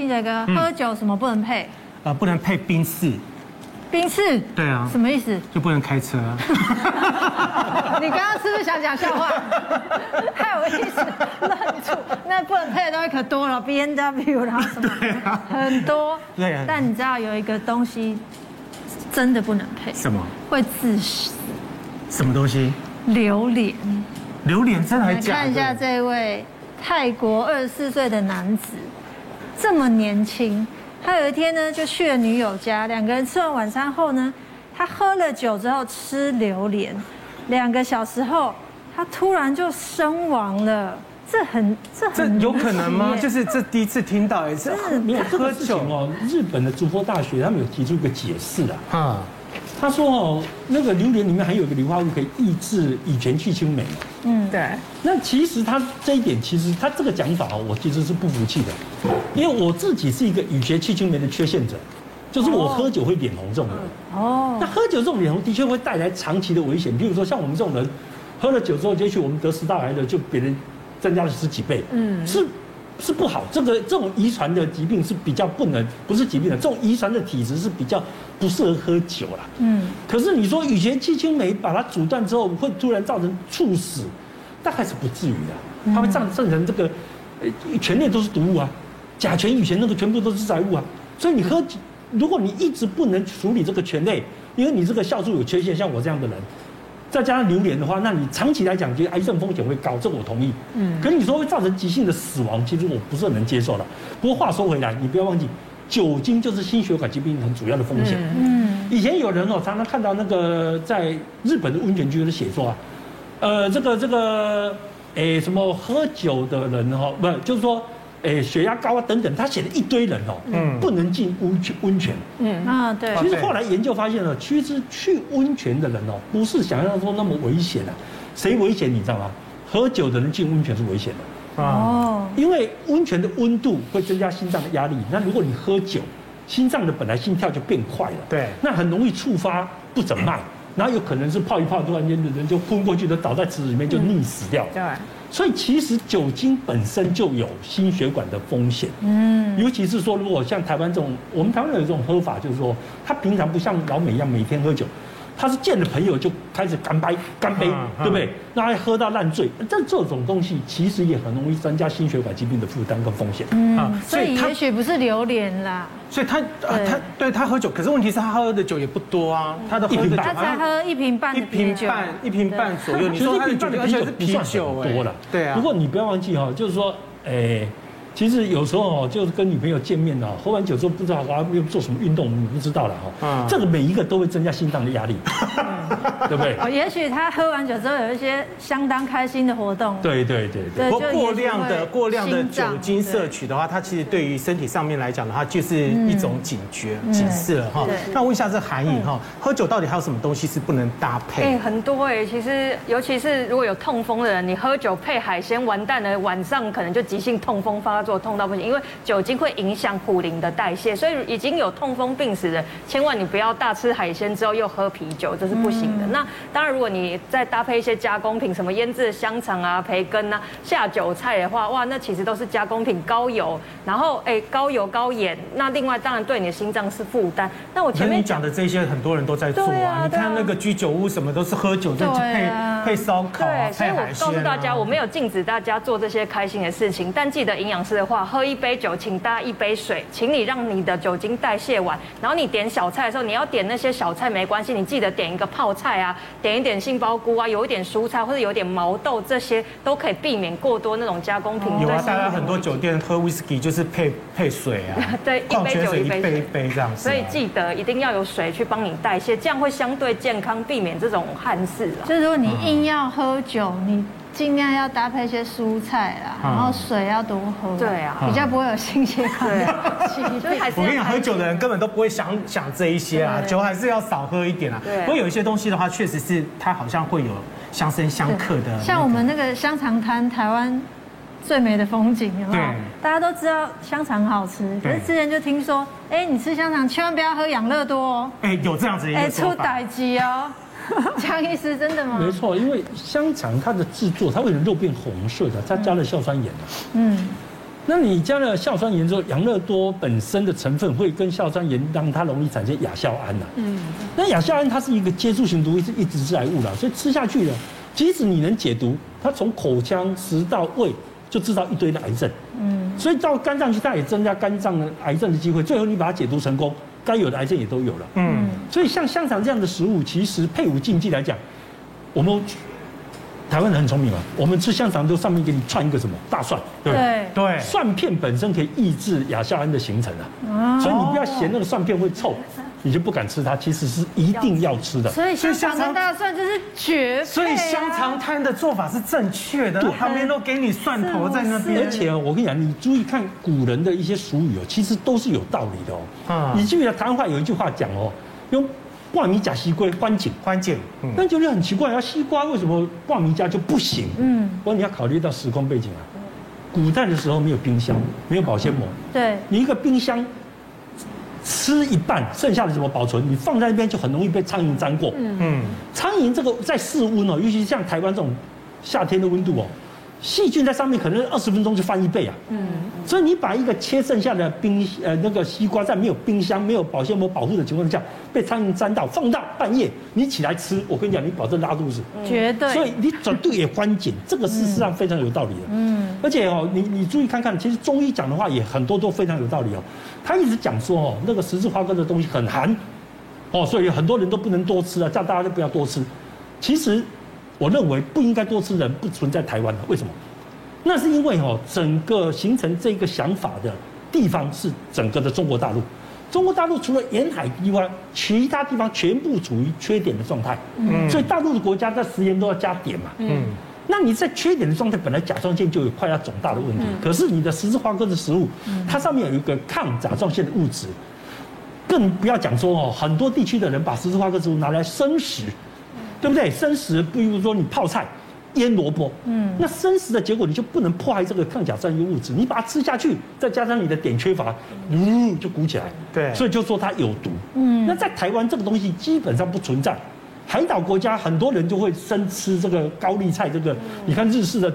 清洁哥，喝酒什么不能配？啊，不能配宾士。宾士？对啊。什么意思？就不能开车。你刚刚是不是想讲笑话？太有意思，愣住。那不能配的东西可多了，B N W，然后什么？啊。很多。对啊。但你知道有一个东西真的不能配？什么？会致死。什么东西？榴莲。榴莲真的还假看一下这位泰国二十四岁的男子，这么年轻。他有一天呢，就去了女友家，两个人吃完晚餐后呢，他喝了酒之后吃榴莲，两个小时后，他突然就身亡了。这很这很这有可能吗？就是这第一次听到，也是没有喝酒哦。日本的筑波大学他们有提出一个解释啊，啊，他说哦，那个榴莲里面还有一个硫化物，可以抑制乙醛去氢酶。嗯，对。那其实他这一点，其实他这个讲法哦，我其实是不服气的。因为我自己是一个乙醛去氢酶的缺陷者，就是我喝酒会脸红这种人。哦。那喝酒这种脸红的确会带来长期的危险，比如说像我们这种人，喝了酒之后，也许我们得食道癌的就别人增加了十几倍。嗯。是，是不好。这个这种遗传的疾病是比较不能，不是疾病的，这种遗传的体质是比较不适合喝酒啦。嗯。可是你说乙醛气氢酶把它阻断之后，会突然造成猝死，大概是不至于的。它会造造成这个，呃，全内都是毒物啊。甲醛、乙醛那个全部都是致癌物啊，所以你喝，如果你一直不能处理这个醛类，因为你这个酵素有缺陷，像我这样的人，再加上榴莲的话，那你长期来讲，其实癌症风险会高，这我同意。嗯。可是你说会造成急性的死亡，其实我不是很能接受的。不过话说回来，你不要忘记，酒精就是心血管疾病很主要的风险。嗯。以前有人哦，常常看到那个在日本的温泉区的写作啊，呃，这个这个，诶，什么喝酒的人哈，不，就是说。哎，血压高啊，等等，他写了一堆人哦，嗯，不能进温泉温泉，嗯啊，对。其实后来研究发现了，其实去温泉的人哦，不是想象中那么危险啊。谁危险你知道吗？喝酒的人进温泉是危险的，哦，因为温泉的温度会增加心脏的压力。那如果你喝酒，心脏的本来心跳就变快了，对，那很容易触发不整脉，然后有可能是泡一泡，突然间的人就昏过去，就倒在池子里面就溺死掉，对。所以其实酒精本身就有心血管的风险，嗯，尤其是说如果像台湾这种，我们台湾有这种喝法，就是说他平常不像老美一样每天喝酒。他是见了朋友就开始干杯，干杯，对不对？那还喝到烂醉，这这种东西其实也很容易增加心血管疾病的负担跟风险。嗯，所以也许不是榴莲啦。所以他啊，他对他喝酒，可是问题是他喝的酒也不多啊，他的喝的他才喝一瓶半，一瓶半，一瓶半左右。你说他的酒而且是啤酒多了，对啊。不过你不要忘记哈，就是说，哎。其实有时候哦，就是跟女朋友见面哦，喝完酒之后不知道还要做什么运动，你不知道了哈。嗯，这个每一个都会增加心脏的压力，对不对？哦，也许他喝完酒之后有一些相当开心的活动。对对对对。不过过量的过量的酒精摄取的话，它其实对于身体上面来讲的话，就是一种警觉警示了哈。那问一下这韩颖哈，喝酒到底还有什么东西是不能搭配？哎，很多哎，其实尤其是如果有痛风的人，你喝酒配海鲜，完蛋了，晚上可能就急性痛风发。做痛到不行，因为酒精会影响普林的代谢，所以已经有痛风病史的，千万你不要大吃海鲜之后又喝啤酒，这是不行的。那当然，如果你再搭配一些加工品，什么腌制的香肠啊、培根啊、下酒菜的话，哇，那其实都是加工品，高油，然后哎高油高盐。那另外当然对你的心脏是负担。那我前面讲的这些很多人都在做啊，你看那个居酒屋什么都是喝酒就配配烧烤啊，配海鲜。所以我告诉大家，我没有禁止大家做这些开心的事情，但记得营养师。的话，喝一杯酒，请搭一杯水，请你让你的酒精代谢完，然后你点小菜的时候，你要点那些小菜没关系，你记得点一个泡菜啊，点一点杏鲍菇啊，有一点蔬菜或者有点毛豆，这些都可以避免过多那种加工品。有啊，大家很多酒店喝威士忌就是配配水啊，对，一杯酒一杯一杯这样子。所以记得一定要有水去帮你代谢，这样会相对健康，避免这种憾事。就是如果你硬要喝酒，你。尽量要搭配一些蔬菜啦，然后水要多喝，对啊，比较不会有心血管的疾病。我跟你讲，喝酒的人根本都不会想想这一些啊，酒还是要少喝一点啊。对。不过有一些东西的话，确实是它好像会有相生相克的。像我们那个香肠摊，台湾最美的风景，有没有？大家都知道香肠好吃，可是之前就听说，哎，你吃香肠千万不要喝养乐多哦。哎，有这样子一个说法。哎，出代志哦。江医师，真的吗？没错，因为香肠它的制作，它为了肉变红色的，它加了硝酸盐。嗯，那你加了硝酸盐之后，养乐多本身的成分会跟硝酸盐让它容易产生亚硝胺呐。嗯。那亚硝胺它是一个接触型毒，是一直致癌物了，所以吃下去了，即使你能解毒，它从口腔、食道、胃就制造一堆的癌症。嗯。所以到肝脏去，它也增加肝脏的癌症的机会。最后你把它解毒成功，该有的癌症也都有了。嗯。所以像香肠这样的食物，其实配伍禁忌来讲，我们。台湾人很聪明啊，我们吃香肠都上面给你串一个什么大蒜，对？对，蒜片本身可以抑制亚硝胺的形成啊，所以你不要嫌那个蒜片会臭，你就不敢吃它。其实是一定要吃的。所以香肠跟大蒜就是绝配。所以香肠摊的做法是正确的，旁边都给你蒜头在那边。而且我跟你讲，你注意看古人的一些俗语哦，其实都是有道理的哦。啊，你记不记得台湾话有一句话讲哦，用。挂米加西瓜关紧关紧，但就是很奇怪啊，西瓜为什么挂米加就不行？嗯，不过你要考虑到时空背景啊，古代的时候没有冰箱，没有保鲜膜，对，你一个冰箱吃一半，剩下的怎么保存？你放在那边就很容易被苍蝇粘过。嗯，苍蝇这个在室温哦，尤其像台湾这种夏天的温度哦。细菌在上面可能二十分钟就翻一倍啊！嗯，所以你把一个切剩下的冰呃那个西瓜，在没有冰箱、没有保鲜膜保护的情况下，被苍蝇沾到，放到半夜你起来吃，我跟你讲，你保证拉肚子，绝对。所以你绝对也关紧，这个事实上非常有道理的。嗯，而且哦，你你注意看看，其实中医讲的话也很多都非常有道理哦。他一直讲说哦，那个十字花科的东西很寒，哦，所以很多人都不能多吃啊，叫大家都不要多吃。其实。我认为不应该多吃人不存在台湾的，为什么？那是因为哦，整个形成这个想法的地方是整个的中国大陆。中国大陆除了沿海地方，其他地方全部处于缺点的状态。嗯。所以大陆的国家在食盐都要加碘嘛。嗯。那你在缺点的状态，本来甲状腺就有快要肿大的问题。可是你的十字花科的食物，它上面有一个抗甲状腺的物质，更不要讲说哦，很多地区的人把十字花科植物拿来生食。对不对？生食，比如说你泡菜、腌萝卜，嗯，那生食的结果你就不能破坏这个抗甲状腺物质，你把它吃下去，再加上你的碘缺乏，嗯，就鼓起来，对，所以就说它有毒，嗯，那在台湾这个东西基本上不存在，海岛国家很多人就会生吃这个高丽菜，这个你看日式的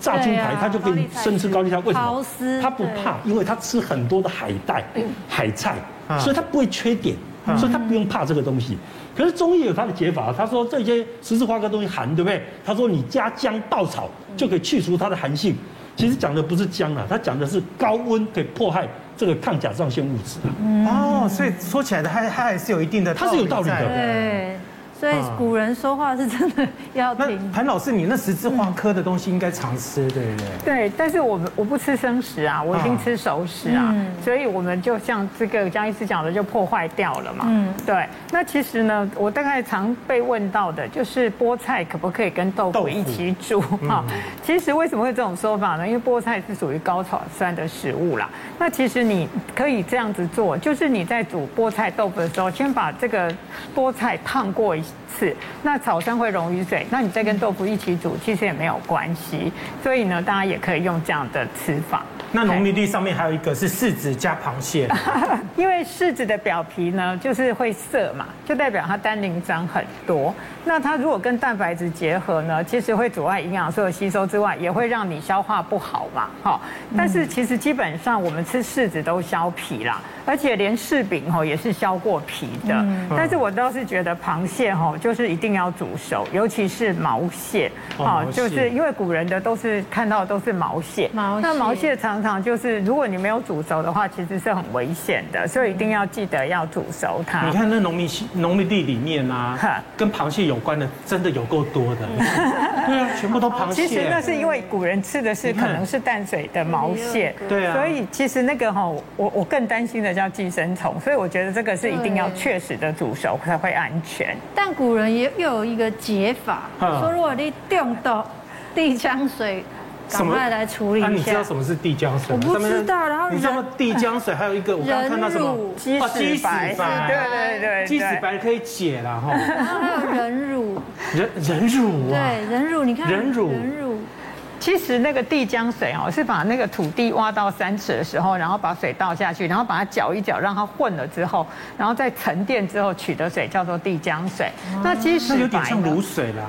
炸猪排，他就可以生吃高丽菜，为什么？他不怕，因为他吃很多的海带、海菜，所以他不会缺碘，所以他不用怕这个东西。可是中医有他的解法，他说这些十字花科东西寒，对不对？他说你加姜稻草就可以去除它的寒性。其实讲的不是姜啊，他讲的是高温可以迫害这个抗甲状腺物质啊。哦，所以说起来的，它它还是有一定的，它是有道理的。对。所以古人说话是真的要听。那谭老师，你那十字花科的东西应该常吃，对不对？对，但是我们我不吃生食啊，我已经吃熟食啊。所以我们就像这个江医师讲的，就破坏掉了嘛。嗯，对。那其实呢，我大概常被问到的就是菠菜可不可以跟豆腐一起煮？哈，其实为什么会这种说法呢？因为菠菜是属于高草酸的食物啦。那其实你可以这样子做，就是你在煮菠菜豆腐的时候，先把这个菠菜烫过一下。次，那草酸会溶于水，那你再跟豆腐一起煮，其实也没有关系。所以呢，大家也可以用这样的吃法。那农民历上面还有一个是柿子加螃蟹，因为柿子的表皮呢就是会涩嘛，就代表它单宁脏很多。那它如果跟蛋白质结合呢，其实会阻碍营养素的吸收之外，也会让你消化不好嘛。好，但是其实基本上我们吃柿子都削皮啦，而且连柿饼吼也是削过皮的。但是我倒是觉得螃蟹吼就是一定要煮熟，尤其是毛蟹，哈，就是因为古人的都是看到的都是毛蟹，毛那毛蟹常。常就是，如果你没有煮熟的话，其实是很危险的，所以一定要记得要煮熟它。你看那农民农民地里面啊，跟螃蟹有关的真的有够多的。对啊，全部都螃蟹。其实那是因为古人吃的是可能是淡水的毛蟹，对啊。所以其实那个哈，我我更担心的叫寄生虫，所以我觉得这个是一定要确实的煮熟才会安全。但古人也又有一个解法，说如果你冻到地江水。赶快来处理一下。那你知道什么是地浆水？我不知道。然后你知道地浆水还有一个，我刚刚看到什么？鸡屎白。对对对，鸡屎白可以解了哈。然后还有人乳。人人乳啊。对，人乳，你看。人乳。人乳。其实那个地浆水哦，是把那个土地挖到三尺的时候，然后把水倒下去，然后把它搅一搅，让它混了之后，然后再沉淀之后取的水叫做地浆水。那其实有点像卤水啦。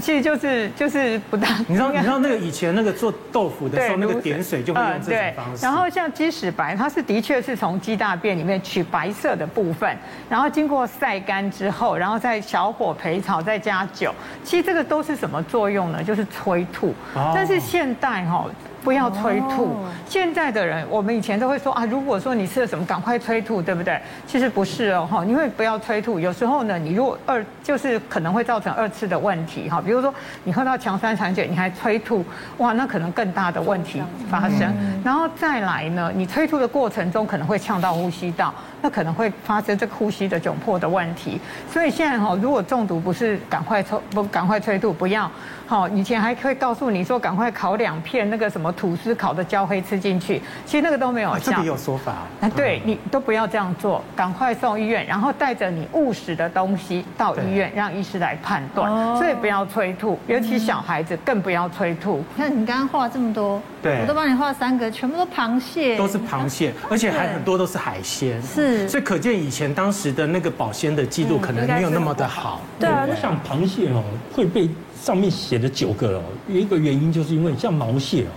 其实就是就是不大。你知道你知道那个以前那个做豆腐的时候，那个点水就会用这种方式。然后像鸡屎白，它是的确是从鸡大便里面取白色的部分，然后经过晒干之后，然后再小火焙炒，再加酒。其实这个都是什么作用呢？就是催吐。但是现代哈。不要催吐。现在的人，我们以前都会说啊，如果说你吃了什么，赶快催吐，对不对？其实不是哦，哈，因为不要催吐。有时候呢，你如果二就是可能会造成二次的问题，哈，比如说你喝到强酸产碱，你还催吐，哇，那可能更大的问题发生。然后再来呢，你催吐的过程中可能会呛到呼吸道，那可能会发生这个呼吸的窘迫的问题。所以现在哈，如果中毒不是赶快抽不赶快催吐，不要。好，以前还会告诉你说，赶快烤两片那个什么吐司烤的焦黑吃进去，其实那个都没有效。这里有说法。哎，对，你都不要这样做，赶快送医院，然后带着你误食的东西到医院，让医师来判断。所以不要催吐，尤其小孩子更不要催吐。你看你刚刚画这么多，对，我都帮你画三个，全部都螃蟹，都是螃蟹，而且还很多都是海鲜。是，所以可见以前当时的那个保鲜的记录可能没有那么的好。对啊，我想螃蟹哦会被。上面写的九个哦，有一个原因就是因为像毛蟹哦，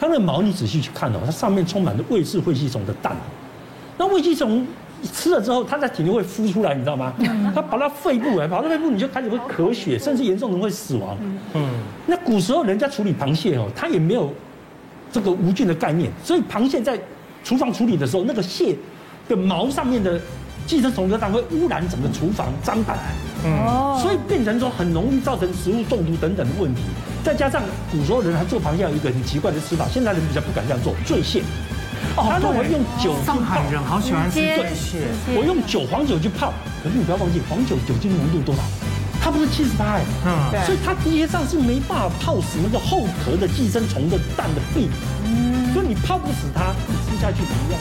它那个毛你仔细去看哦，它上面充满了魏氏肺吸虫的蛋。那肺吸虫吃了之后，它在体内会孵出来，你知道吗？它跑到肺部来，跑到肺部你就开始会咳血，甚至严重的会死亡。嗯，那古时候人家处理螃蟹哦，它也没有这个无菌的概念，所以螃蟹在厨房处理的时候，那个蟹的毛上面的。寄生虫的蛋会污染整个厨房脏板，嗯，所以变成说很容易造成食物中毒等等的问题。再加上古时候人还做螃蟹有一个很奇怪的吃法，现在人比较不敢这样做，醉蟹。哦，他认为用酒去泡，上海人好喜欢吃醉蟹。我用酒黄酒去泡，可是你不要忘记黄酒酒精浓度多少？它不是七十八哎，嗯，所以它实际上是没办法泡死那个后壳的寄生虫的蛋的壁。嗯，所以你泡不死它，你吃下去怎么样？